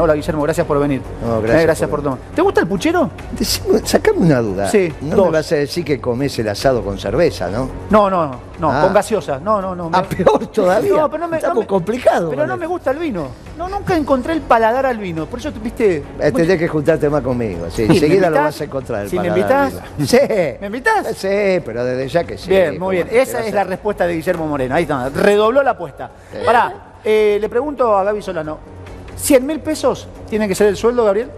Hola, Guillermo, gracias por venir. No, gracias Eh, gracias por por tomar. ¿Te gusta el puchero? Decime, sacame una duda. Sí, no dos. me vas a decir que comes el asado con cerveza, ¿no? No, no, no, Ah. con gaseosa. No, no, no. Ah, me- peor todavía. No, pero no me. Está no muy me- complicado. Pero no me gusta el vino. No, nunca encontré el paladar al vino. Por eso, viste. Eh, Tendrás que juntarte más conmigo. Sí, ¿me enseguida lo vas a encontrar. el ¿Si me invitás? Sí. ¿Me invitás? Sí, pero desde ya que sí. Bien, muy ¿cómo bien. Esa es la respuesta de Guillermo Moreno. Ahí está. Redobló la apuesta. Pará, eh, le pregunto a Gaby Solano. ¿100 mil pesos tiene que ser el sueldo, Gabriel?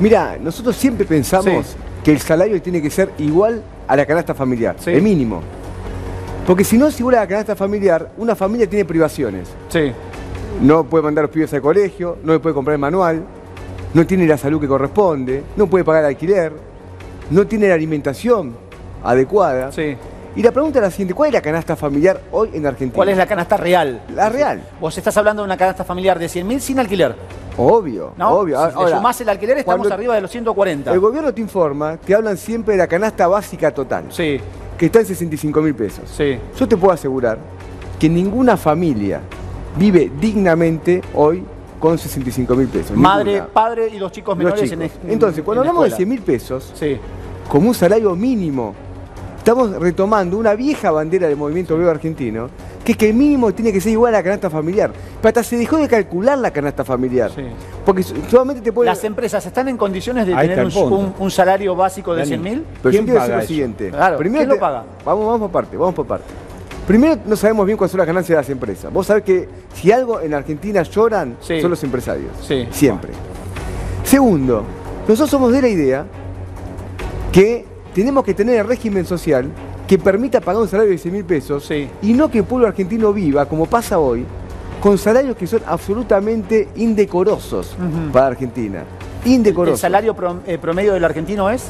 Mira, nosotros siempre pensamos Sí. que el salario tiene que ser igual a la canasta familiar, Sí. el mínimo. Porque si no es igual a la canasta familiar, una familia tiene privaciones. Sí. No puede mandar a los pibes al colegio, no le puede comprar el manual, no tiene la salud que corresponde, no puede pagar el alquiler, no tiene la alimentación adecuada. Sí. Y la pregunta es la siguiente, ¿cuál es la canasta familiar hoy en Argentina? ¿Cuál es la canasta real? La real. Vos estás hablando de una canasta familiar de 100 mil sin alquiler. Obvio, ¿No? obvio. Si le sumás el alquiler, estamos arriba de los 140. El gobierno te informa, te hablan siempre de la canasta básica total, Sí, que está en 65 mil pesos. sí. Yo te puedo asegurar que ninguna familia vive dignamente hoy con 65 mil pesos. Madre, Ninguna. padre y los chicos Los menores chicos. en en- Entonces, cuando en hablamos de escuela. 100 mil pesos, Sí. como un salario mínimo, estamos retomando una vieja bandera del movimiento obrero argentino, que es que el mínimo tiene que ser igual a la canasta familiar. Pero hasta se dejó de calcular la canasta familiar. Sí. Porque so- solamente te puede... ¿Las empresas están en condiciones de Ahí tener un, salario básico de Dani. 100 mil? Pero yo ¿Quién quiero paga decir lo eso? siguiente. Claro, ¿quién lo paga? Vamos, vamos por parte, vamos por parte. Primero, no sabemos bien cuáles son las ganancias de las empresas. Vos sabés que si algo en Argentina lloran, Sí. son los empresarios. Sí. Siempre. Segundo, nosotros somos de la idea que tenemos que tener el régimen social que permita pagar un salario de 100 mil pesos Sí. y no que el pueblo argentino viva, como pasa hoy, con salarios que son absolutamente indecorosos para Argentina. ¿El Indecorosos. salario prom- eh, promedio del argentino es?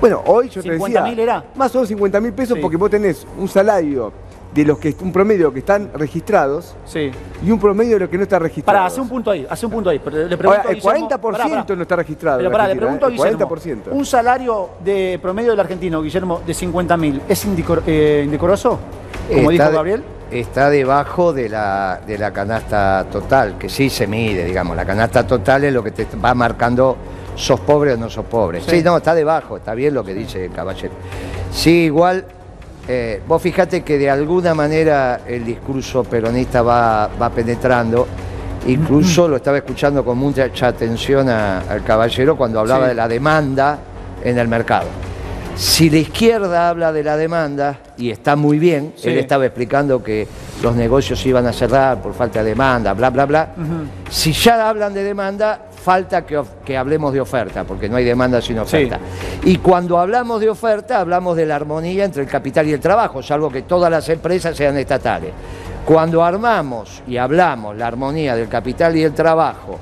Bueno, hoy yo te 50.000 decía, era. más o menos 50 mil pesos Sí. porque vos tenés un salario de los que un promedio que están registrados Sí. y un promedio de los que no está registrado. Pará, hace un punto ahí, hace un punto ahí. Pero le pregunto Ahora, a el Guillermo- 40% pará, pará. no está registrado. Pero pará, le pregunto a ¿eh? Guillermo. El 40%. Un salario de promedio del argentino, Guillermo, de 50 mil, ¿es indicor- eh, indecoroso? Como Está dijo de- Gabriel. Está debajo de la, de la canasta total, que sí se mide, digamos. La canasta total es lo que te va marcando sos pobre o no sos pobre. Sí. Sí, no, está debajo, está bien lo que dice el caballero. Sí, igual, eh, vos fijate que de alguna manera el discurso peronista va, va penetrando. Incluso lo estaba escuchando con mucha atención a- al caballero cuando hablaba Sí. de la demanda en el mercado. Si la izquierda habla de la demanda, y está muy bien, Sí. él estaba explicando que los negocios iban a cerrar por falta de demanda, bla, bla, bla. Si ya hablan de demanda, falta que, hablemos de oferta, porque no hay demanda sin oferta. Y cuando hablamos de oferta, hablamos de la armonía entre el capital y el trabajo, salvo que todas las empresas sean estatales. Cuando armamos y hablamos la armonía del capital y el trabajo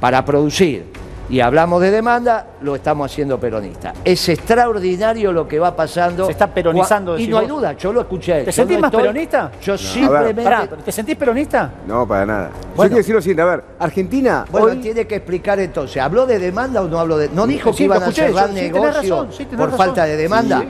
para producir y hablamos de demanda, lo estamos haciendo peronista. Es extraordinario lo que va pasando. Se está peronizando, Y no hay duda, yo lo escuché. a él. ¿Te Yo sentís no más estoy- peronista? Yo simplemente... Pará, ¿te sentís peronista? No, para nada. Bueno. Yo quiero decir lo siguiente, a ver, Argentina Bueno, hoy... tiene que explicar entonces, ¿habló de demanda o no habló de.? ¿No dijo Sí, que iban a cerrar yo- sí, negocio razón, sí, tenés por razón. falta de demanda? Sí.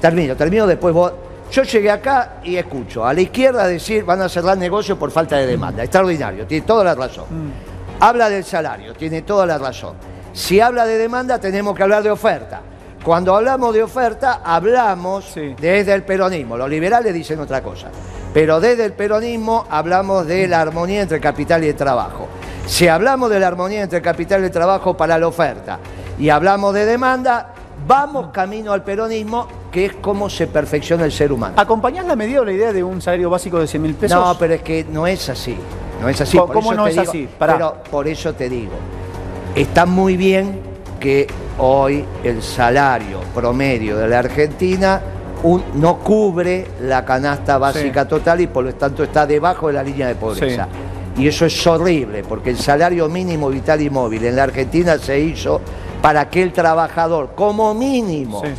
Termino, termino después vos. Yo llegué acá y escucho a la izquierda decir van a cerrar negocio por falta de demanda. Extraordinario, tiene toda la razón. Mm. Habla del salario, tiene toda la razón. Si habla de demanda, tenemos que hablar de oferta. Cuando hablamos de oferta, hablamos Sí. desde el peronismo. Los liberales dicen otra cosa. Pero desde el peronismo hablamos de la armonía entre el capital y el trabajo. Si hablamos de la armonía entre el capital y el trabajo para la oferta y hablamos de demanda, vamos camino al peronismo, que es cómo se perfecciona el ser humano. ¿Acompañás la medida o la idea de un salario básico de 100 mil pesos? No, pero es que no es así. No es así. ¿Cómo- por eso no te es digo- así? Pará. Pero por eso te digo, está muy bien que hoy el salario promedio de la Argentina un- no cubre la canasta básica total y por lo tanto está debajo de la línea de pobreza. Y eso es horrible, porque el salario mínimo vital y móvil en la Argentina se hizo para que el trabajador, como mínimo, Sí.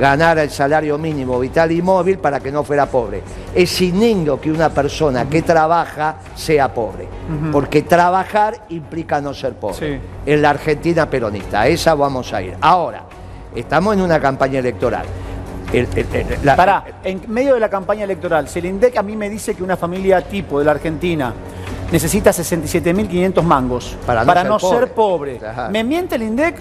ganara el salario mínimo vital y móvil para que no fuera pobre. Es indigno que una persona que trabaja sea pobre, porque trabajar implica no ser pobre. Sí. En la Argentina peronista, a esa vamos a ir. Ahora, estamos en una campaña electoral. El- el- el- la- Pará, en medio de la campaña electoral, si el INDEC a mí me dice que una familia tipo de la Argentina necesita 67.500 mangos Para no ser ser pobre. pobre. Ajá. ¿Me miente el INDEC?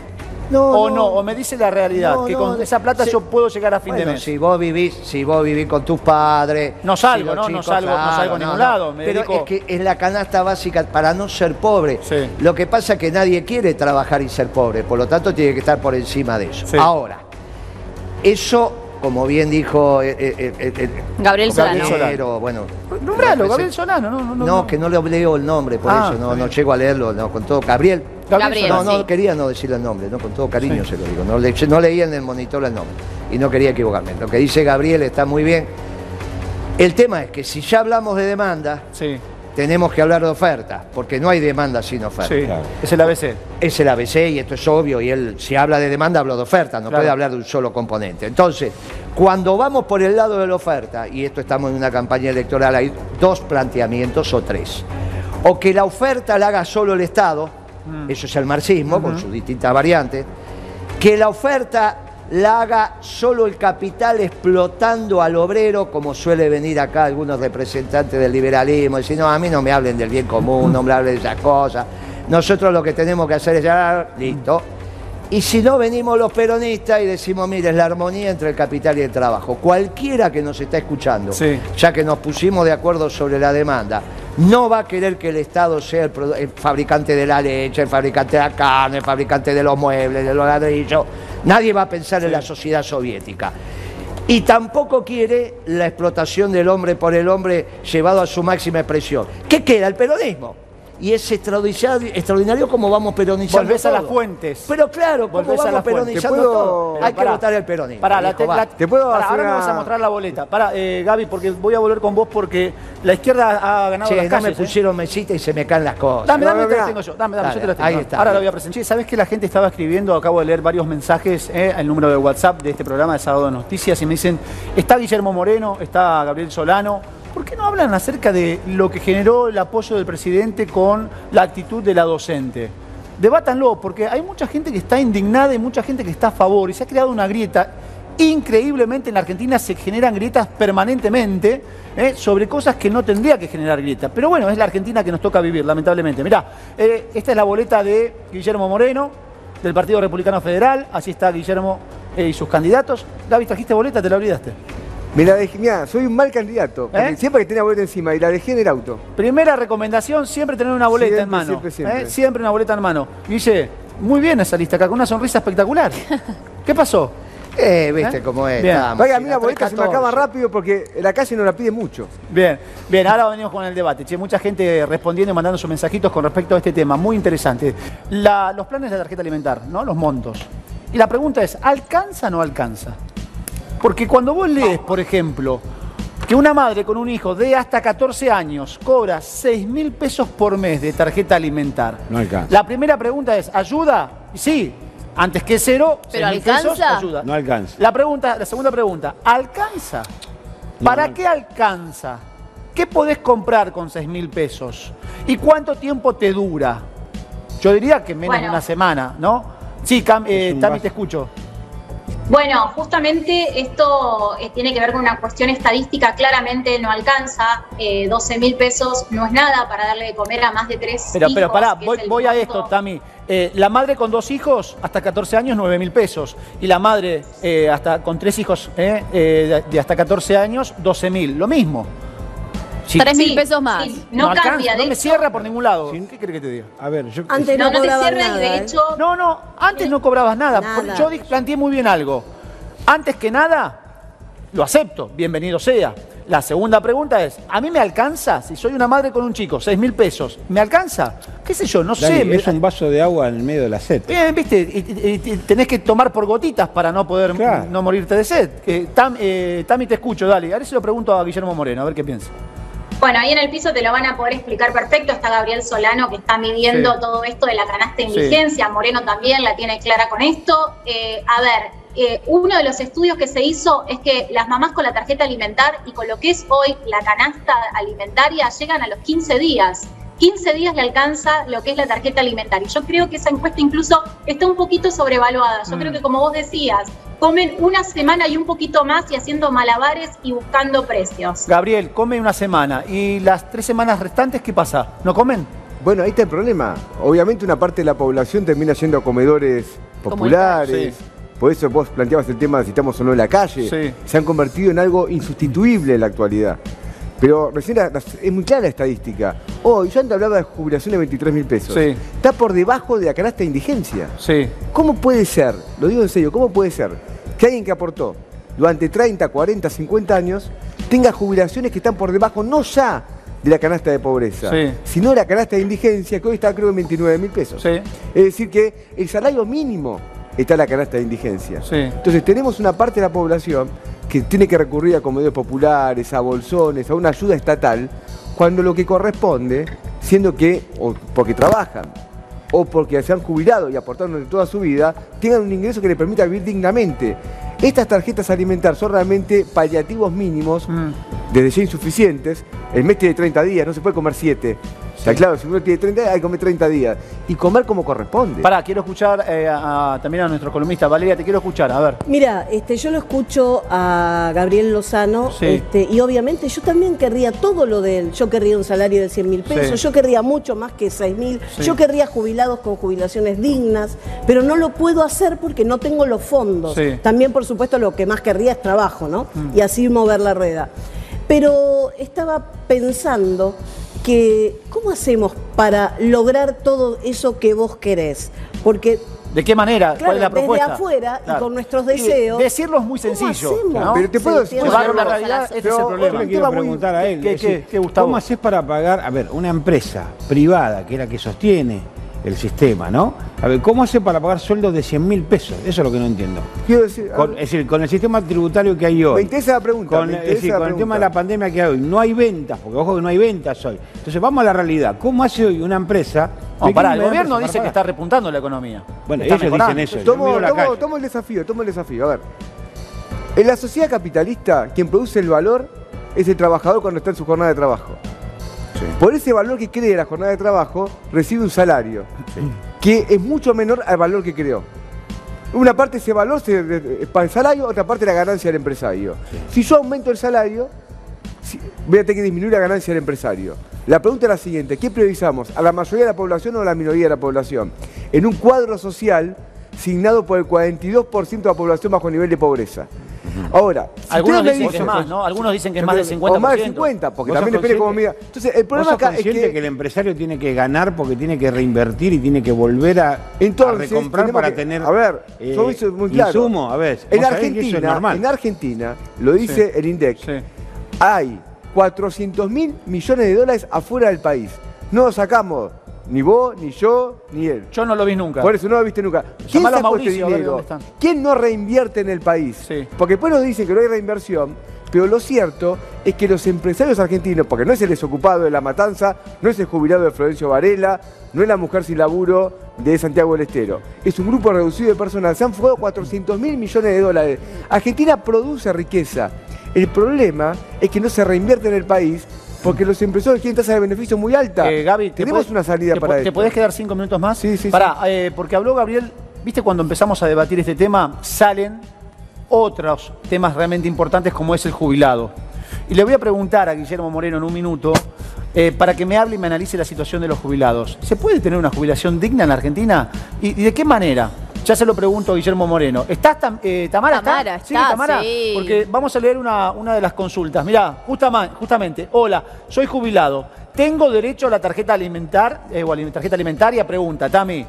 No, o no. no, o me dice la realidad, No, que no, con esa plata sí. yo puedo llegar a fin Bueno, de mes. si vos vivís, si vos vivís con tus padres. No salgo, ¿no? No salgo- no salgo a ningún lado, me Pero dedico- es que es la canasta básica para no ser pobre. Sí. Lo que pasa es que nadie quiere trabajar y ser pobre, por lo tanto tiene que estar por encima de eso. Sí. Ahora, eso, como bien dijo eh, eh, eh, eh, eh, Gabriel Solano. compañero, bueno. Nombralo, Gabriel Solano, no, no, no. No, que no le leo el nombre, por Ah, eso no, no llego a leerlo, no, con todo. Gabriel. Gabriel, No, no, sí. quería no decirle el nombre, no, con todo cariño se lo digo. No, le, no leía en el monitor el nombre y no quería equivocarme. Lo que dice Gabriel está muy bien. El tema es que si ya hablamos de demanda, Sí, tenemos que hablar de oferta, porque no hay demanda sin oferta. sí, Claro. es el ABC. Es el ABC y esto es obvio, y él si habla de demanda habla de oferta, no Claro. puede hablar de un solo componente. Entonces, cuando vamos por el lado de la oferta, y esto estamos en una campaña electoral, hay dos planteamientos o tres. O que la oferta la haga solo el Estado, eso es el marxismo, con sus distintas variantes, que la oferta la haga solo el capital explotando al obrero, como suele venir acá algunos representantes del liberalismo, decir, no, a mí no me hablen del bien común, no me hablen de esas cosas. Nosotros lo que tenemos que hacer es ya, listo. Y si no, venimos los peronistas y decimos, mire, es la armonía entre el capital y el trabajo. Cualquiera que nos está escuchando, Sí. ya que nos pusimos de acuerdo sobre la demanda, no va a querer que el Estado sea el, fabricante de la leche, el fabricante de la carne, el fabricante de los muebles, de los ladrillos. Nadie va a pensar en la sociedad soviética. Y tampoco quiere la explotación del hombre por el hombre llevado a su máxima expresión. ¿Qué queda? El peronismo. Y es extraordinario, extraordinario cómo vamos peronizando Volvés a las fuentes. Pero claro, cómo Volvés a vamos las fuentes. peronizando ¿Te puedo- todo. Pero Hay que votar el peronismo. Pará, la te- la- ¿Te puedo pará, ahora me una- vas a mostrar la boleta. Pará, eh, Gaby, porque voy a volver con vos porque la izquierda ha ganado Che, las no calles. me ¿eh? pusieron mesita y se me caen las cosas. Dame, dame, no, te la mirá. tengo yo. Dame, dame, Dale, yo te la tengo. ahí está. Ahora la voy a presentar. Che, ¿sabés que la gente estaba escribiendo? Acabo de leer varios mensajes, eh, el número de WhatsApp de este programa de Sábado de Noticias y me dicen, está Guillermo Moreno, está Gabriel Solano. ¿Por qué no hablan acerca de lo que generó el apoyo del presidente con la actitud de la docente? Debátanlo, porque hay mucha gente que está indignada y mucha gente que está a favor y se ha creado una grieta. Increíblemente en la Argentina se generan grietas permanentemente eh, sobre cosas que no tendría que generar grietas. Pero bueno, es la Argentina que nos toca vivir, lamentablemente. Mirá, eh, esta es la boleta de Guillermo Moreno, del Partido Republicano Federal. Así está Guillermo eh, y sus candidatos. Gaby, ¿trajiste boleta? ¿Te la olvidaste? Me la dejé, mirá, soy un mal candidato. ¿Eh? Siempre que tenía boleta encima y la dejé en el auto. Primera recomendación, siempre tener una boleta en Siempre, mano. siempre, siempre. ¿eh? Siempre una boleta en mano. Guille, muy bien esa lista acá, con una sonrisa espectacular. ¿Qué pasó? Eh, viste ¿Eh? cómo es. Vaya, a mí la boleta se me 3.14. acaba rápido porque la calle no la pide mucho. Bien, bien, ahora venimos con el debate. Che, mucha gente respondiendo y mandando sus mensajitos con respecto a este tema, muy interesante. La- los planes de la tarjeta alimentar, ¿no? Los montos. Y la pregunta es, ¿alcanza o no alcanza? Porque cuando vos lees, por ejemplo, que una madre con un hijo de hasta 14 años cobra 6 mil pesos por mes de tarjeta alimentar. No alcanza. La primera pregunta es, ¿ayuda? Y Sí, antes que cero, ¿Pero 6.000 pesos, alcanza? ayuda. No alcanza. La pregunta, la segunda pregunta, ¿alcanza? ¿Para qué alcanza? ¿Qué podés comprar con 6 mil pesos? ¿Y cuánto tiempo te dura? Yo diría que menos de una semana, ¿no? Sí, Cam, eh, Es un Tami, vaso. te escucho. Bueno, justamente esto eh, tiene que ver con una cuestión estadística, claramente no alcanza, eh, 12 mil pesos no es nada para darle de comer a más de tres Pero, hijos. pero pará, voy, voy a esto, Tami. Eh, la madre con dos hijos, hasta 14 años, 9 mil pesos. Y la madre eh, hasta con tres hijos eh, eh, de, de hasta 14 años, 12 mil. Lo mismo. Sí. Tres mil Sí, pesos más. sí, no, alcanza, cambia, de no me hecho- cierra por ningún lado. ¿Qué crees que te diga? A ver, yo. Antes No, no, no te cierra y nada, de ¿eh? hecho No, no, antes no cobrabas nada. Nada. Yo planteé muy bien algo. Antes que nada, lo acepto, bienvenido sea. La segunda pregunta es, ¿a mí me alcanza? Si soy una madre con un chico, 6 mil pesos, ¿me alcanza? ¿Qué sé yo? No Dani, sé. me- es un vaso de agua en el medio de la sed. Bien, viste, y, y- y tenés que tomar por gotitas para no poder Claro. no morirte de sed. Tam- eh, Tami, te escucho, dale. Ahora se lo pregunto a Guillermo Moreno, a ver qué piensa. Bueno, ahí en el piso te lo van a poder explicar perfecto. Está Gabriel Solano que está midiendo Sí. todo esto de la canasta en Sí. vigencia. Moreno también la tiene clara con esto. Eh, a ver, eh, uno de los estudios que se hizo es que las mamás con la tarjeta alimentar y con lo que es hoy la canasta alimentaria llegan a los 15 días. 15 días le alcanza lo que es la tarjeta alimentaria. Yo creo que esa encuesta incluso está un poquito sobrevaluada. Yo Mm. creo que como vos decías, comen una semana y un poquito más y haciendo malabares y buscando precios. Gabriel, come una semana. ¿Y las tres semanas restantes qué pasa? ¿No comen? Bueno, ahí está el problema. Obviamente una parte de la población termina yendo a comedores populares. Sí. Por eso vos planteabas el tema de si estamos o no en la calle. Sí. Se han convertido en algo insustituible en la actualidad. Pero recién la- la- es muy clara la estadística. Hoy, yo antes hablaba de jubilación de 23 mil pesos. Sí. Está por debajo de la canasta de indigencia. Sí. ¿Cómo puede ser, lo digo en serio, cómo puede ser que alguien que aportó durante 30, 40, 50 años tenga jubilaciones que están por debajo no ya de la canasta de pobreza, Sí. sino de la canasta de indigencia que hoy está creo en 29 mil pesos? Sí. Es decir, que el salario mínimo está la canasta de indigencia. Sí. Entonces tenemos una parte de la población que tiene que recurrir a comedores populares, a bolsones, a una ayuda estatal, cuando lo que corresponde, siendo que, o porque trabajan, o porque se han jubilado y aportaron durante toda su vida, tengan un ingreso que les permita vivir dignamente. Estas tarjetas alimentarias son realmente paliativos mínimos, Mm. desde ya insuficientes. El mes tiene 30 días, no se puede comer 7. Está claro, si uno tiene 30 días, hay que comer 30 días. Y comer como corresponde. Pará, quiero escuchar eh, a- a- también a nuestro columnista. Valeria, te quiero escuchar. A ver. Mira, este, yo lo escucho a Gabriel Lozano Sí. este, y obviamente yo también querría todo lo de él. Yo querría un salario de 100 mil pesos, Sí. yo querría mucho más que 6 mil, Sí. yo querría jubilados con jubilaciones dignas, pero no lo puedo hacer porque no tengo los fondos. Sí. Mm. También, por supuesto, lo que más querría es trabajo, ¿no? Y así mover la rueda. Pero estaba pensando que, ¿cómo hacemos para lograr todo eso que vos querés? Porque ¿De qué manera? Claro, ¿Cuál es la desde propuesta? afuera y con nuestros deseos, decirlo es muy ¿cómo sencillo. Pero te puedo- la Pero- realidad, este es el Yo problema. le quiero muy- preguntar a él, ¿Qué- es qué- decir, qué, Gustavo? ¿cómo haces para pagar, a ver, una empresa privada que es la que sostiene el sistema, ¿no? A ver, ¿cómo hace para pagar sueldos de 100 mil pesos? Eso es lo que no entiendo. Quiero decir, Con- es decir, con el sistema tributario que hay hoy. Me interesa la pregunta, Con, es decir, con el tema de la pandemia que hay hoy, no hay ventas, porque ojo que no hay ventas hoy. Entonces vamos a la realidad. ¿Cómo hace hoy una empresa? No, pará, el gobierno dice que está repuntando la economía. Bueno, Está ellos mejorando. dicen eso. Yo Tomo, tomo el desafío, tomo el desafío. A ver. En la sociedad capitalista, quien produce el valor es el trabajador cuando está en su jornada de trabajo. Por ese valor que crea la jornada de trabajo, recibe un salario que es mucho menor al valor que creó. Una parte de ese valor es para el salario, otra parte la ganancia del empresario. Si yo aumento el salario, voy a tener que disminuir la ganancia del empresario. La pregunta es la siguiente, ¿qué priorizamos? ¿A la mayoría de la población o a la minoría de la población? En un cuadro social signado por el 42% de la población bajo nivel de pobreza. Ahora, si Algunos me dicen que es dicen- más, ¿no? Algunos dicen que es más del 50%. O más del 50, porque ¿Vos también depende cómo mira. Entonces, el ¿Vos problema acá es que... que... el empresario tiene que ganar porque tiene que reinvertir y tiene que volver a, a Entonces, recomprar tenemos para que- tener A ver, eh, yo hice muy claro. insumo? A ver, en es Argentina, en Argentina, lo dice el INDEC, Sí. hay 400 mil millones de dólares afuera del país. No lo sacamos ni vos, ni yo, ni él. Yo no lo vi nunca. Por eso no lo viste nunca. ¿Quién Llamalo sacó Mauricio, este a ver dinero? dónde están. ¿Quién no reinvierte en el país? Sí. Porque después nos dicen que no hay reinversión, pero lo cierto es que los empresarios argentinos, porque no es el desocupado de La Matanza, no es el jubilado de Florencio Varela, no es la mujer sin laburo de Santiago del Estero, es un grupo reducido de personas, se han fugado 400 mil millones de dólares. Argentina produce riqueza. El problema es que no se reinvierte en el país porque los empresarios quieren tasas de beneficio muy altas. Eh, Gaby, ¿te tenemos podés- una salida te, para po- esto. ¿Te podés quedar cinco minutos más? Sí, sí, Pará, eh, porque habló Gabriel, viste cuando empezamos a debatir este tema, salen otros temas realmente importantes como es el jubilado. Y le voy a preguntar a Guillermo Moreno en un minuto eh, para que me hable y me analice la situación de los jubilados. ¿Se puede tener una jubilación digna en la Argentina? ¿Y, y de qué manera? Ya se lo pregunto a Guillermo Moreno. ¿Estás, Tam- eh, Tamara? Tamara ¿está? está, Tamara? sí. Porque vamos a leer una, una de las consultas. Mirá, justamente, hola, soy jubilado. ¿Tengo derecho a la tarjeta alimentar eh, o a la tarjeta alimentaria? Pregunta, Tami.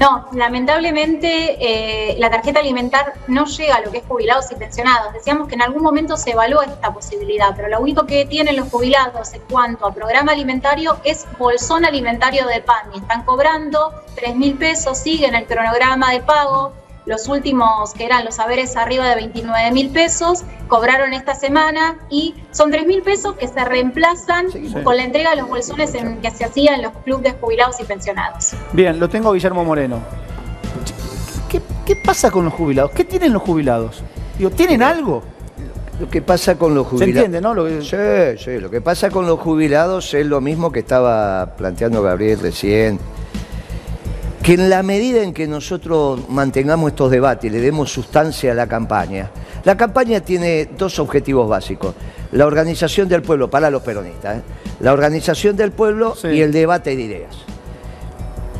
No, lamentablemente eh, la tarjeta alimentar no llega a lo que es jubilados y pensionados. Decíamos que en algún momento se evaluó esta posibilidad, pero lo único que tienen los jubilados en cuanto a programa alimentario es bolsón alimentario de pan y están cobrando 3 mil pesos, siguen el cronograma de pago. Los últimos, que eran los saberes arriba de 29 mil pesos, cobraron esta semana y son 3 mil pesos que se reemplazan con la entrega de los bolsones en- que se hacía en los clubes de jubilados y pensionados. Bien, lo tengo a Guillermo Moreno. ¿Qué, qué pasa con los jubilados? ¿Qué tienen los jubilados? Digo, ¿tienen algo? Lo que pasa con los ¿Se jubilados. entiende, no? Lo que- Sí, sí. Lo que pasa con los jubilados es lo mismo que estaba planteando Gabriel recién. Que en la medida en que nosotros mantengamos estos debates y le demos sustancia a la campaña, la campaña tiene dos objetivos básicos. La organización del pueblo para los peronistas, ¿eh? la organización del pueblo Sí. y el debate de ideas.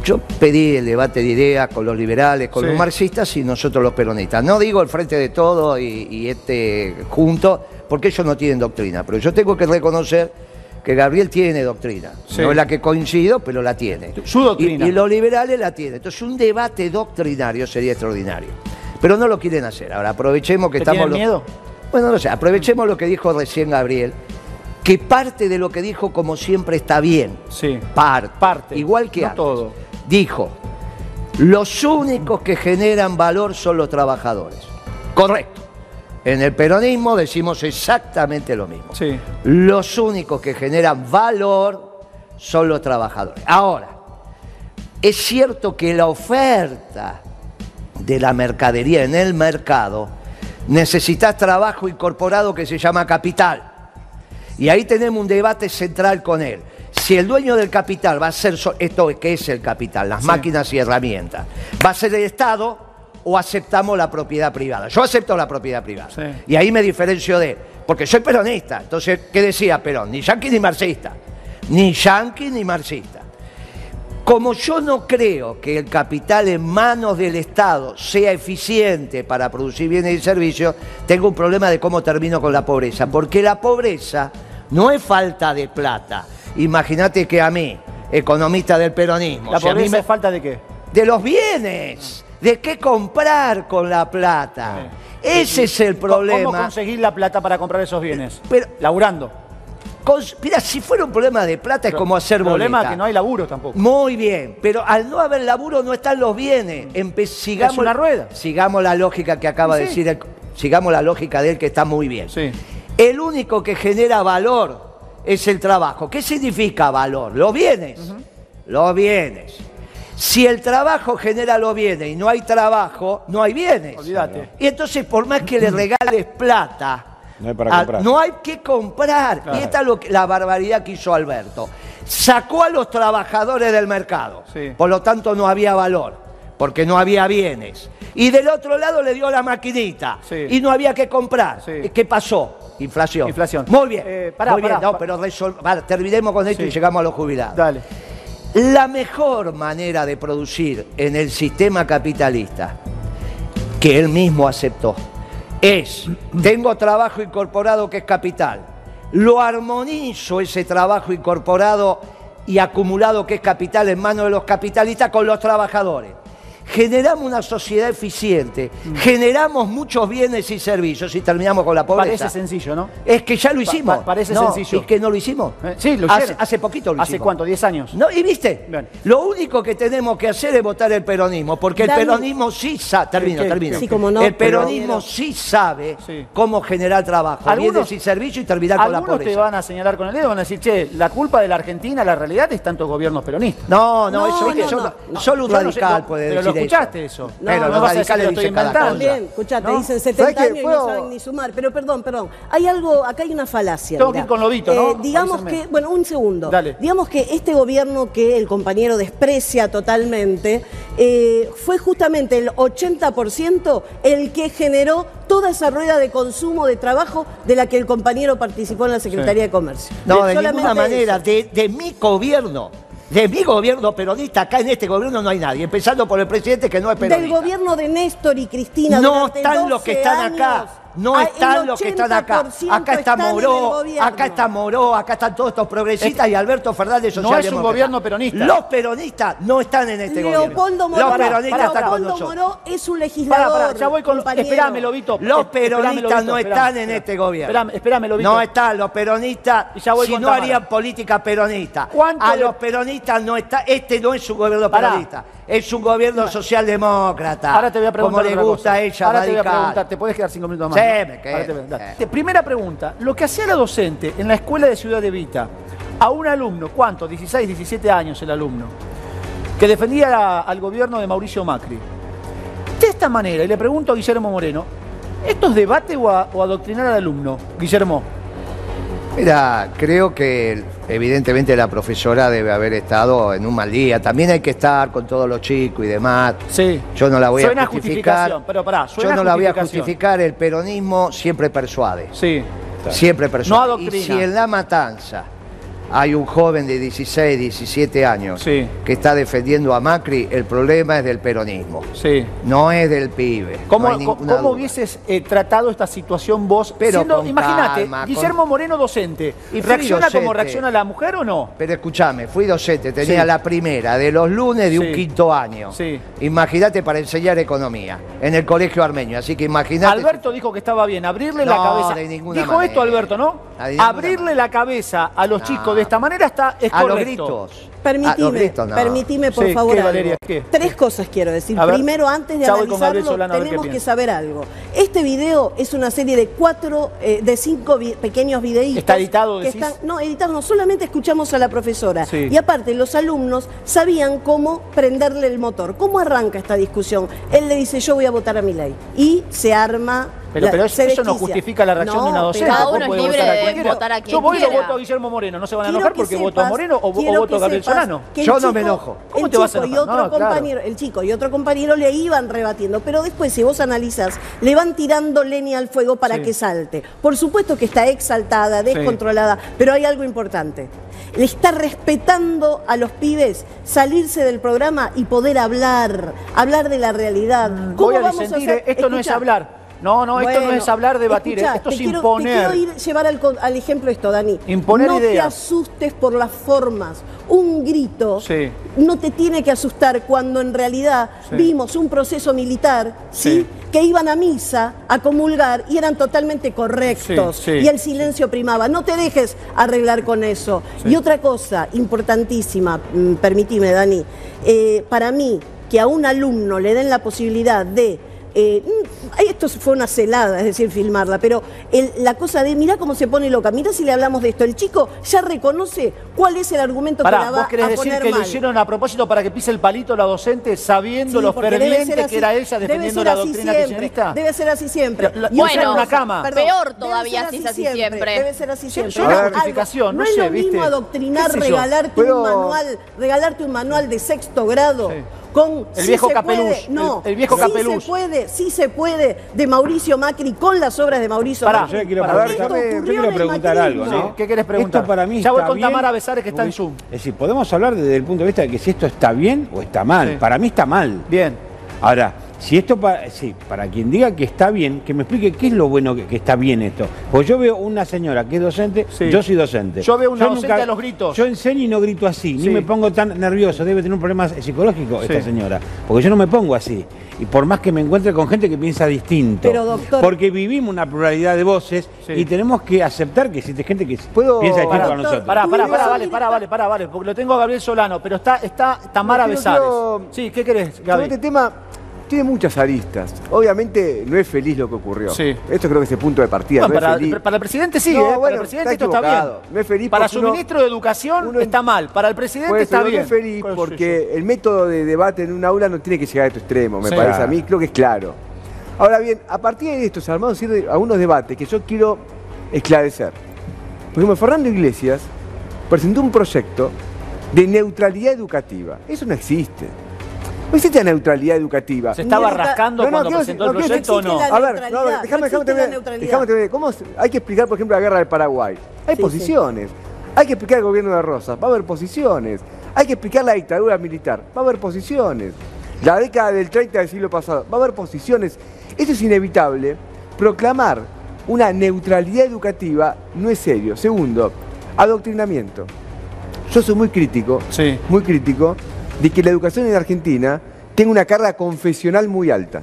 Yo pedí el debate de ideas con los liberales, con Sí. los marxistas y nosotros los peronistas. No digo el frente de todo y, y este junto, porque ellos no tienen doctrina, pero yo tengo que reconocer que Gabriel tiene doctrina. Sí. No es la que coincido, pero la tiene. Su doctrina. Y, y los liberales la tienen. Entonces un debate doctrinario sería extraordinario. Pero no lo quieren hacer. Ahora aprovechemos que ¿Te estamos... tienen miedo? Bueno, no sé, aprovechemos lo que dijo recién Gabriel, que parte de lo que dijo como siempre está bien. Sí. Parte. Parte, Igual que no antes. todo. Dijo, los únicos que generan valor son los trabajadores. Correcto. En el peronismo decimos exactamente lo mismo. Sí. Los únicos que generan valor son los trabajadores. Ahora, es cierto que la oferta de la mercadería en el mercado necesita trabajo incorporado que se llama capital. Y ahí tenemos un debate central con él. Si el dueño del capital va a ser so- esto que es el capital, las Sí. máquinas y herramientas, va a ser el Estado o aceptamos la propiedad privada. Yo acepto la propiedad privada. Sí. Y ahí me diferencio de porque soy peronista. Entonces, ¿qué decía Perón? Ni yanqui ni marxista. Ni yanqui ni marxista. Como yo no creo que el capital en manos del Estado sea eficiente para producir bienes y servicios, tengo un problema de cómo termino con la pobreza. Porque la pobreza no es falta de plata. Imagínate que a mí, economista del peronismo, ¿La si a mí pobreza me- es falta de qué? de los bienes, de qué comprar con la plata. Ese es el ¿Cómo problema. conseguir la plata para comprar esos bienes? Pero- Laburando. Cons- Mira, si fuera un problema de plata es como hacer El problema boleta. es que no hay laburo tampoco. Muy bien, pero al no haber laburo no están los bienes. Empe- sigamos, Es una rueda. Sigamos la lógica que acaba de decir, el- sigamos la lógica de él que está muy bien. Sí. El único que genera valor es el trabajo. ¿Qué significa valor? Los bienes. Los bienes. Si el trabajo genera los bienes y no hay trabajo, no hay bienes. Olvídate. Y entonces, por más que le regales plata, No hay para a- comprar. no hay que comprar. Claro. Y esta es lo que- la barbaridad que hizo Alberto. Sacó a los trabajadores del mercado. Sí. Por lo tanto, no había valor, porque no había bienes. Y del otro lado le dio la maquinita. Sí. Y no había que comprar. Sí. ¿Y ¿Qué pasó? Inflación. Inflación. Muy bien. Eh, pará, Muy bien. pará, No, pero resol- vale, terminemos con esto y llegamos a los jubilados. Dale. La mejor manera de producir en el sistema capitalista, que él mismo aceptó, es, tengo trabajo incorporado que es capital, lo armonizo ese trabajo incorporado y acumulado que es capital en manos de los capitalistas con los trabajadores. Generamos una sociedad eficiente, Mm. generamos muchos bienes y servicios y terminamos con la pobreza. Parece sencillo, ¿no? Es que ya lo hicimos. pa- parece No, sencillo. ¿Y que no lo hicimos? Eh, sí, lo hace, hicieron. hace poquito lo ¿Hace hicimos. cuánto? ¿10 años? No, y viste, Bien. lo único que tenemos que hacer es votar el peronismo, porque el peronismo sí sabe, termino, termino. Sí, cómo no, el pero- peronismo sí sabe Sí. cómo generar trabajo, bienes y servicios y terminar con la algunos pobreza. te van a señalar con el dedo, van a decir, che, la culpa de la Argentina, la realidad es tantos gobiernos peronistas. No, no, No, eso no, solo, no. solo un radical no, puede decir escuchaste eso. eso. No, pero no los vas a decir que lo estoy inventando. También, escuchate, ¿No? dicen ¿Sabes 70 qué? años y no saben ni sumar. Pero perdón, perdón. Hay algo, acá hay una falacia. Tengo que ir con Lobito, ¿no? digamos Avísame. que, bueno, un segundo. Dale. Digamos que este gobierno que el compañero desprecia totalmente, eh, fue justamente el 80% el que generó toda esa rueda de consumo de trabajo de la que el compañero participó en la Secretaría de Comercio. No, de Solamente ninguna manera, de, de mi gobierno, de mi gobierno peronista, acá en este gobierno no hay nadie, empezando por el presidente que no es peronista. Del gobierno de Néstor y Cristina. No están los que 12 están acá. No ah, están los que están acá. 80% Acá está están en el Moró, acá está Moró, acá están todos estos progresistas y Alberto Fernández No es un gobierno peronista. Los peronistas no están en este Leopoldo gobierno. Moró, Los Pará, peronistas pará, están con nosotros. Moró es un Pará, legislador. pará, ya voy con. compañero. Esperame, Lobito. Los peronistas Lobito, no esperame, están en este gobierno. Esperame, esperame, Lobito. No están los peronistas Y ya voy si con no Tamara. harían política peronista. ¿Cuánto A los peronistas no está. Este no es un gobierno Pará. peronista. Es un gobierno socialdemócrata. Ahora te voy a preguntar. Como le gusta a ella, Ahora te voy a preguntar. ¿Te puedes quedar cinco minutos más? Sí, no? me quedo. Sí. Primera pregunta. Lo que hacía la docente en la escuela de Ciudad de Vita a un alumno, ¿cuánto? 16, 17 años el alumno, que defendía al gobierno de Mauricio Macri. De esta manera, y le pregunto a Guillermo Moreno, ¿Esto es debate o, a- o adoctrinar al alumno, Guillermo? Mira, creo que evidentemente la profesora debe haber estado en un mal día. También hay que estar con todos los chicos y demás. Sí. Yo no la voy Suena a justificar. justificación, pero pará, Yo no la voy a justificar. El peronismo siempre persuade. Sí. Siempre persuade. No y si en la matanza hay un joven de 16, 17 años Sí. que está defendiendo a Macri, el problema es del peronismo. Sí. No es del pibe. ¿Cómo, no cómo hubieses eh, tratado esta situación vos? Pero imagínate, con- Guillermo Moreno docente. Y ¿Reacciona como docente. reacciona la mujer o no? Pero escúchame, fui docente, tenía Sí. la primera de los lunes de un quinto año. Imagínate para enseñar economía en el colegio armenio. Así que imagínate. Alberto dijo que estaba bien, abrirle la No, cabeza. de ninguna dijo manera. esto Alberto, ¿no? De Abrirle manera. la cabeza a los chicos de esta manera está es a los gritos. Permitime, A los gritos, no. permitime por Sí, favor ¿qué, algo. Valeria? ¿Qué? Tres cosas quiero decir. Ver. Primero, antes de analizarlo, Solano tenemos que saber algo. Este video es una serie de cuatro, eh, de cinco vi- pequeños videitos. ¿Está editado, que decís? están- No, editado no, solamente escuchamos a la profesora. Sí. Y aparte, los alumnos sabían cómo prenderle el motor. ¿Cómo arranca esta discusión? Él le dice, yo voy a votar a mi ley. Y se arma... Pero, la- pero eso, no justifica la reacción No, de una docente. Cada uno es libre votar a de cualquiera. votar a quien Yo voy quiera. voto a Guillermo Moreno. ¿No se van a enojar que porque voto a sepas- Moreno o, o voto a Gabriel sepas Solano? Yo no me enojo. ¿Cómo el te vas a chico y enojar? otro No, claro. compañero, el chico y otro compañero le iban rebatiendo, pero después si vos analizas, le van tirando leña al fuego para Sí. que salte. Por supuesto que está exaltada, descontrolada, pero hay algo importante. Le está respetando a los pibes salirse del programa y poder hablar, hablar de la realidad. ¿Cómo Mm, Voy a vamos disentir, hacer? eh, esto no es hablar. No, no, esto no es hablar, debatir, escuchá, esto te es quiero- imponer. Te quiero ir llevar al, ejemplo esto, Dani. Imponer no te asustes por las formas. Un grito Sí. no te tiene que asustar cuando en realidad Sí. vimos un proceso militar, ¿sí? Que iban a misa a comulgar y eran totalmente correctos. Y el silencio primaba. No te dejes arreglar con eso. Y otra cosa importantísima, mm, permitime, Dani, eh, para mí, que a un alumno le den la posibilidad de. eh, mm, esto fue una celada, es decir, filmarla, pero el- la cosa de mirá cómo se pone loca, mirá si le hablamos de esto. El chico ya reconoce cuál es el argumento que Pará, la va ¿vos querés a decir poner que lo mal. hicieron a propósito para que pise el palito la docente sabiendo Sí, lo ferviente ser que era así- ella defendiendo la doctrina siempre, kirchnerista? Debe ser así siempre. La- la- Y bueno, una cama. Peor debe todavía ser si es así siempre. Debe ser así Yo- siempre. yo una Algo- justificación, no es sé, lo ¿viste? mismo adoctrinar, ¿Qué sé yo? regalarte Pero- un manual, regalarte un manual de sexto grado. Sí. Con, El sí viejo el- no, el viejo sí Capeluz. se puede, sí se puede, de Mauricio Macri con las obras de Mauricio Pará, Macri. Yo quiero Para Esto yo quiero preguntar algo. ¿no? ¿qué querés preguntar? Esto para mí Ya voy con bien, Tamara Besares, que está en Zoom. Es decir, podemos hablar desde el punto de vista de que si esto está bien o está mal. Sí. Para mí está mal. Bien. Ahora, si esto para, sí, para quien diga que está bien, que me explique qué es lo bueno que, que está bien esto. Porque yo veo una señora que es docente, Sí. yo soy docente. Yo veo una docente a los gritos. Yo enseño y no grito así, Sí. ni me pongo tan nervioso. Debe tener un problema psicológico esta señora. Porque yo no me pongo así. Y por más que me encuentre con gente que piensa distinto. Pero, doctor- Porque vivimos una pluralidad de voces Sí. y tenemos que aceptar que existe gente que ¿Puedo- piensa distinto Pará, a nosotros. Pará, pará, pará, vale, pará, vale, pará, vale, porque lo tengo a Gabriel Solano, pero está, está Tamara No, Besares. Sí, ¿qué querés, Sobre Gaby? este tema tiene muchas aristas. Obviamente no es feliz lo que ocurrió. Sí. Esto creo que es el punto de partida. Bueno, no es para, feliz. para el presidente sí, No, ¿eh? para bueno, el presidente está esto está bien. No es feliz para su uno- ministro de Educación uno- está mal, para el presidente Pues, está bien. no es feliz sé porque el método de debate en un aula no tiene que llegar a este extremo, me Sí. parece a mí, creo que es claro. Ahora bien, a partir de esto se armaron algunos debates que yo quiero esclarecer. Por ejemplo, Fernando Iglesias presentó un proyecto de neutralidad educativa. Eso no existe. No existe neutralidad educativa. ¿Se estaba rascando No, no, cuando presentó el no, quiero proyecto o no? A ver, no, neutralidad, a ver, no déjame, déjame, la terminar, neutralidad. déjame terminar. ¿Cómo se- hay que explicar, por ejemplo, la guerra del Paraguay. Hay Sí, posiciones. Hay que explicar el gobierno de Rosas. Va a haber posiciones. Hay que explicar la dictadura militar. Va a haber posiciones. La década del 30 del siglo pasado. Va a haber posiciones. Eso es inevitable. Proclamar una neutralidad educativa no es serio. Segundo, adoctrinamiento. Yo soy muy crítico, Sí. muy crítico, de que la educación en Argentina tenga una carga confesional muy alta.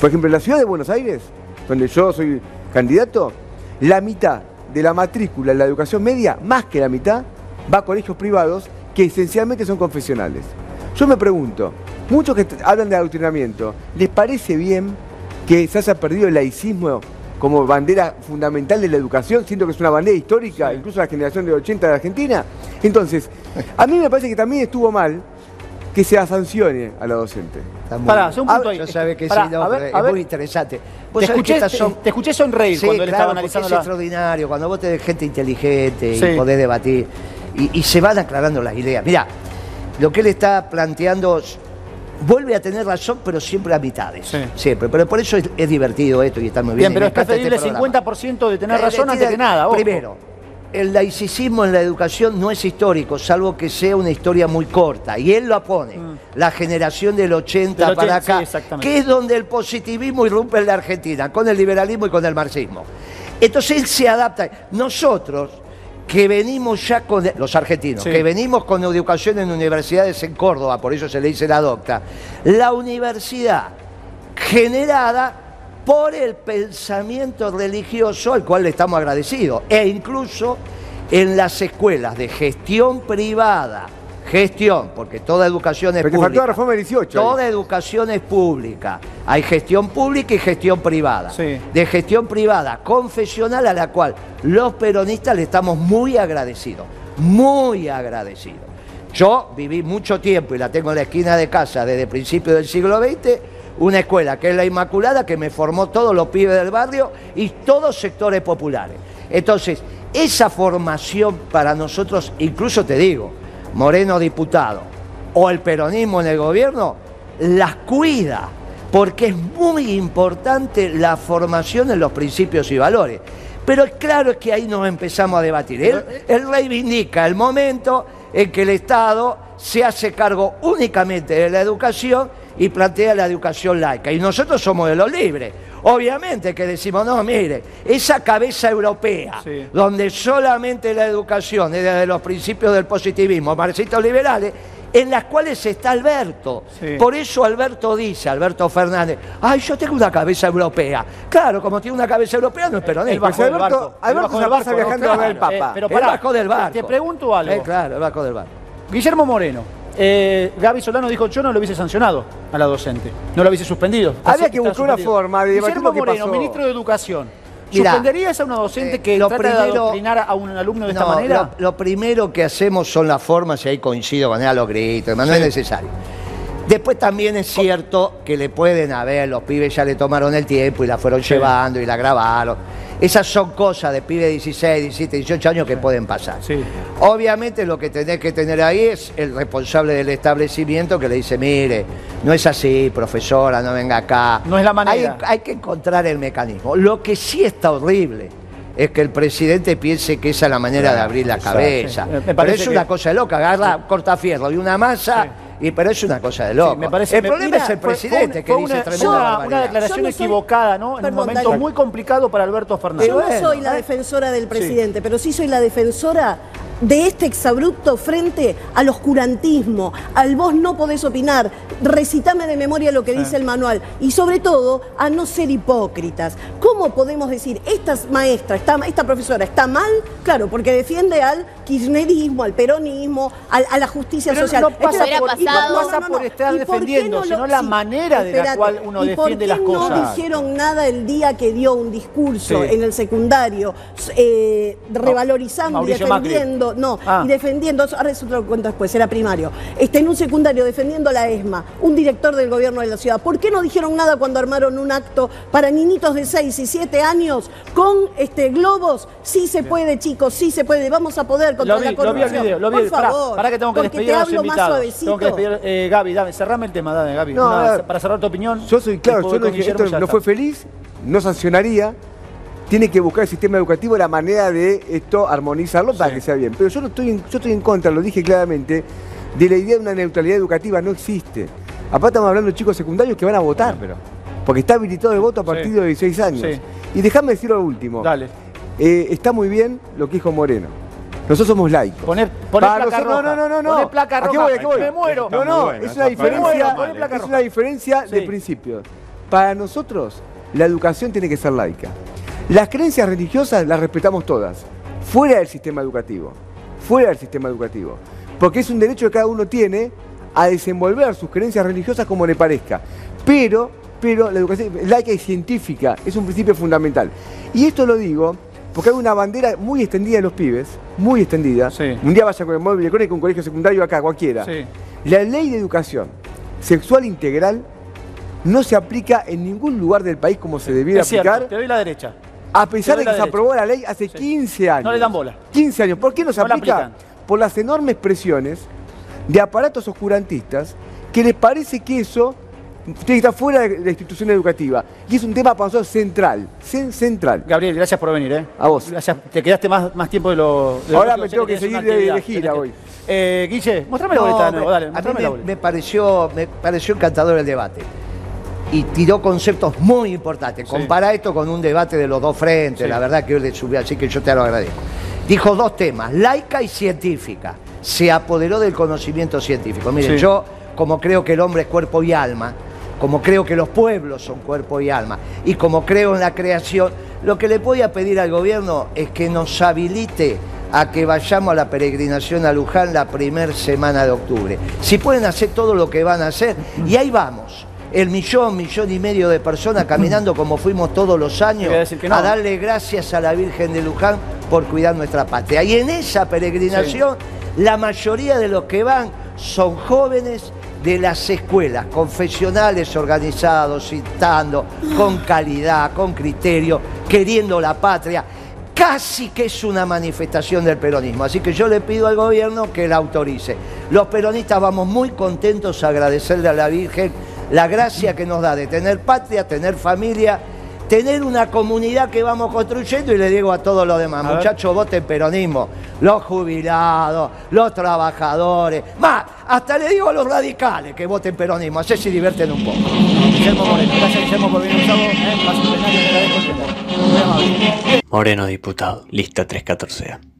Por ejemplo, en la ciudad de Buenos Aires, donde yo soy candidato, la mitad de la matrícula en la educación media, más que la mitad, va a colegios privados que esencialmente son confesionales. Yo me pregunto, muchos que hablan de adoctrinamiento, ¿les parece bien que se haya perdido el laicismo como bandera fundamental de la educación, siendo que es una bandera histórica, incluso la generación de 80 de Argentina? Entonces, a mí me parece que también estuvo mal que se sancione a la docente. Pará, hace un punto Ah, ahí. Yo sabe que Pará, sí, no, a ver, a es ver. muy interesante. Vos Te sabés que escuché, estas son- te, te escuché sonreír Sí, cuando él claro, estaba porque analizando es la... extraordinario cuando vos tenés gente inteligente Sí. y podés debatir y, y se van aclarando las ideas. Mira, lo que él está planteando s- vuelve a tener razón, pero siempre a mitades. Sí. Siempre. Pero por eso es, es divertido esto y está muy bien. Bien, y pero me es encanta este preferible programa. 50% de tener Eh, razón le antes que nada. ojo. Primero, el laicismo en la educación no es histórico, salvo que sea una historia muy corta. Y él lo pone, la generación del 80 Mm. Del 80, para acá, sí, que es donde el positivismo irrumpe en la Argentina, con el liberalismo y con el marxismo. Entonces él se adapta. Nosotros, que venimos ya con, los argentinos, Sí. que venimos con educación en universidades en Córdoba, por eso se le dice la docta, la universidad generada por el pensamiento religioso al cual le estamos agradecidos. E incluso en las escuelas de gestión privada, gestión, porque toda educación es Pero te faltó pública. la reforma del 18. ahí. Toda educación es pública. Hay gestión pública y gestión privada. Sí. De gestión privada confesional a la cual los peronistas le estamos muy agradecidos. Muy agradecidos. Yo viví mucho tiempo y la tengo en la esquina de casa desde principios del siglo XX, una escuela que es la Inmaculada, que me formó todos los pibes del barrio y todos sectores populares. Entonces, esa formación para nosotros, incluso te digo, Moreno diputado o el peronismo en el gobierno, las cuida, porque es muy importante la formación en los principios y valores. Pero claro es que ahí nos empezamos a debatir. Él, él reivindica el momento en que el Estado se hace cargo únicamente de la educación y plantea la educación laica. Y nosotros somos de los libres. Obviamente que decimos, no, mire, esa cabeza europea, Sí. donde solamente la educación es desde los principios del positivismo, marxistas liberales, en las cuales está Alberto. Sí. Por eso Alberto dice, Alberto Fernández, ay, yo tengo una cabeza europea. Claro, como tiene una cabeza europea, no es Él peronista. Pues del Alberto- barco. Alberto se pasa viajando ver el Papa. Eh, pero bajó del barco. Te pregunto algo. Eh, claro, bajó del barco. Guillermo Moreno. Eh, Gaby Solano dijo, yo no lo hubiese sancionado a la docente. No lo hubiese suspendido. Había que buscar una forma de Guillermo Moreno, pasó. ministro de Educación. ¿Suspenderías a una docente eh, que lo trata de primero- adoctrinar a un alumno de esta manera? Lo, lo primero que hacemos son las formas, y ahí coincido con él a los gritos, no es necesario. Después también es cierto que le pueden haber, los pibes ya le tomaron el tiempo y la fueron llevando y la grabaron. Esas son cosas de pibes de 16, 17, 18 años que pueden pasar. Sí. Obviamente lo que tenés que tener ahí es el responsable del establecimiento que le dice, mire, no es así, profesora, no venga acá. No es la manera. Hay, hay que encontrar el mecanismo. Lo que sí está horrible es que el presidente piense que esa es la manera de abrir la cabeza. Pero parece es una cosa loca, agarra cortafierro y una masa, y, pero es una cosa de loco. Sí, me parece- el me- problema mira, es el presidente fue que una- dice fue tremenda una, una declaración Yo no soy- equivocada, ¿no? En un momento muy complicado para Alberto Fernández. Yo no soy la ¿eh? defensora del presidente, pero sí soy la defensora de este exabrupto frente al oscurantismo, al vos no podés opinar, recitame de memoria lo que dice el manual y sobre todo a no ser hipócritas. ¿Cómo podemos decir, esta maestra, esta, esta profesora está mal? Claro, porque defiende al kirchnerismo, al peronismo, al- a la justicia Pero social. no pasa por- ¿y por- no por estar ¿Y por qué defendiendo, no sino la manera de la cual uno ¿y por defiende las no cosas? dijeron nada el día que dio un discurso Sí. en el secundario, eh, revalorizando y defendiendo, no, Ah. y defendiendo, ahora eso te lo cuento después, era primario, está en un secundario defendiendo la ESMA, un director del gobierno de la ciudad. ¿Por qué no dijeron nada cuando armaron un acto para niñitos de 6 y 7 años con este globos? Sí se puede, chicos, sí se puede, vamos a poder contra Lo vi, la lo vi corrupción. el video, lo vi. Por Pará, favor, pará que tengo que despedir te a los hablo más invitados. suavecito. Tengo que despedir, eh, Gaby, dame, cerrame el tema, dame, Gaby. No, Una- a ver. para cerrar tu opinión. Yo soy claro, yo no, dije, esto ya no fue feliz, no sancionaría. Tiene que buscar el sistema educativo la manera de esto armonizarlo para que sea bien. Pero yo no estoy en, yo estoy en contra, lo dije claramente, de la idea de una neutralidad educativa. No existe. Aparte estamos hablando de chicos secundarios que van a votar. Porque está habilitado el voto a partir Sí. de 16 años. Sí. Y déjame decir lo último. Dale. Eh, está muy bien lo que dijo Moreno. Nosotros somos laicos. Poner, placa nosotros- roja. no, no, no, no. Poner placa ¿A qué roja. voy, a qué voy? Me muero. No, no, es una diferencia, placa es roja. una diferencia de principios. Para nosotros, la educación tiene que ser laica. Las creencias religiosas las respetamos todas, fuera del sistema educativo. Fuera del sistema educativo. Porque es un derecho que cada uno tiene a desenvolver sus creencias religiosas como le parezca. Pero, pero la educación laica y científica es un principio fundamental. Y esto lo digo Porque hay una bandera muy extendida de los pibes, muy extendida. Sí. Un día vaya con el móvil electrónico, un colegio secundario acá, cualquiera. Sí. La ley de educación sexual integral no se aplica en ningún lugar del país como se debiera Es cierto, aplicar. te doy la derecha. A pesar de que se derecha. aprobó la ley hace Sí. 15 años. No le dan bola. 15 años. ¿Por qué no se No aplica? Por las enormes presiones de aparatos oscurantistas que les parece que eso tiene que estar fuera de la institución educativa. Y es un tema para nosotros central. cen- central. Gabriel, gracias por venir, ¿eh? A vos. Gracias. Te quedaste más, más tiempo de lo. de lo Ahora me tengo que seguir de- gira que- hoy. Eh, Guille, mostrame la boleta de me- nuevo, dale, a mí me, la boleta. me pareció, me pareció encantador el debate. Y tiró conceptos muy importantes. Sí. Compara esto con un debate de los dos frentes, Sí. la verdad que hoy le subió, así que yo te lo agradezco. Dijo dos temas, laica y científica. Se apoderó del conocimiento científico. Miren, Sí. yo, como creo que el hombre es cuerpo y alma, como creo que los pueblos son cuerpo y alma, y como creo en la creación, lo que le voy a pedir al gobierno es que nos habilite a que vayamos a la peregrinación a Luján la primera semana de octubre. Si pueden hacer todo lo que van a hacer, y ahí vamos. El millón, millón y medio de personas caminando como fuimos todos los años no. a darle gracias a la Virgen de Luján por cuidar nuestra patria. Y en esa peregrinación, la mayoría de los que van son jóvenes de las escuelas, confesionales organizados, citando, con calidad, con criterio, queriendo la patria. Casi que es una manifestación del peronismo. Así que yo le pido al gobierno que la autorice. Los peronistas vamos muy contentos a agradecerle a la Virgen la gracia que nos da de tener patria, tener familia, tener una comunidad que vamos construyendo y le digo a todos los demás, muchachos, voten peronismo, los jubilados, los trabajadores, más, hasta le digo a los radicales que voten peronismo, así se divierten un poco. Guillermo Moreno. Moreno diputado, lista 314A.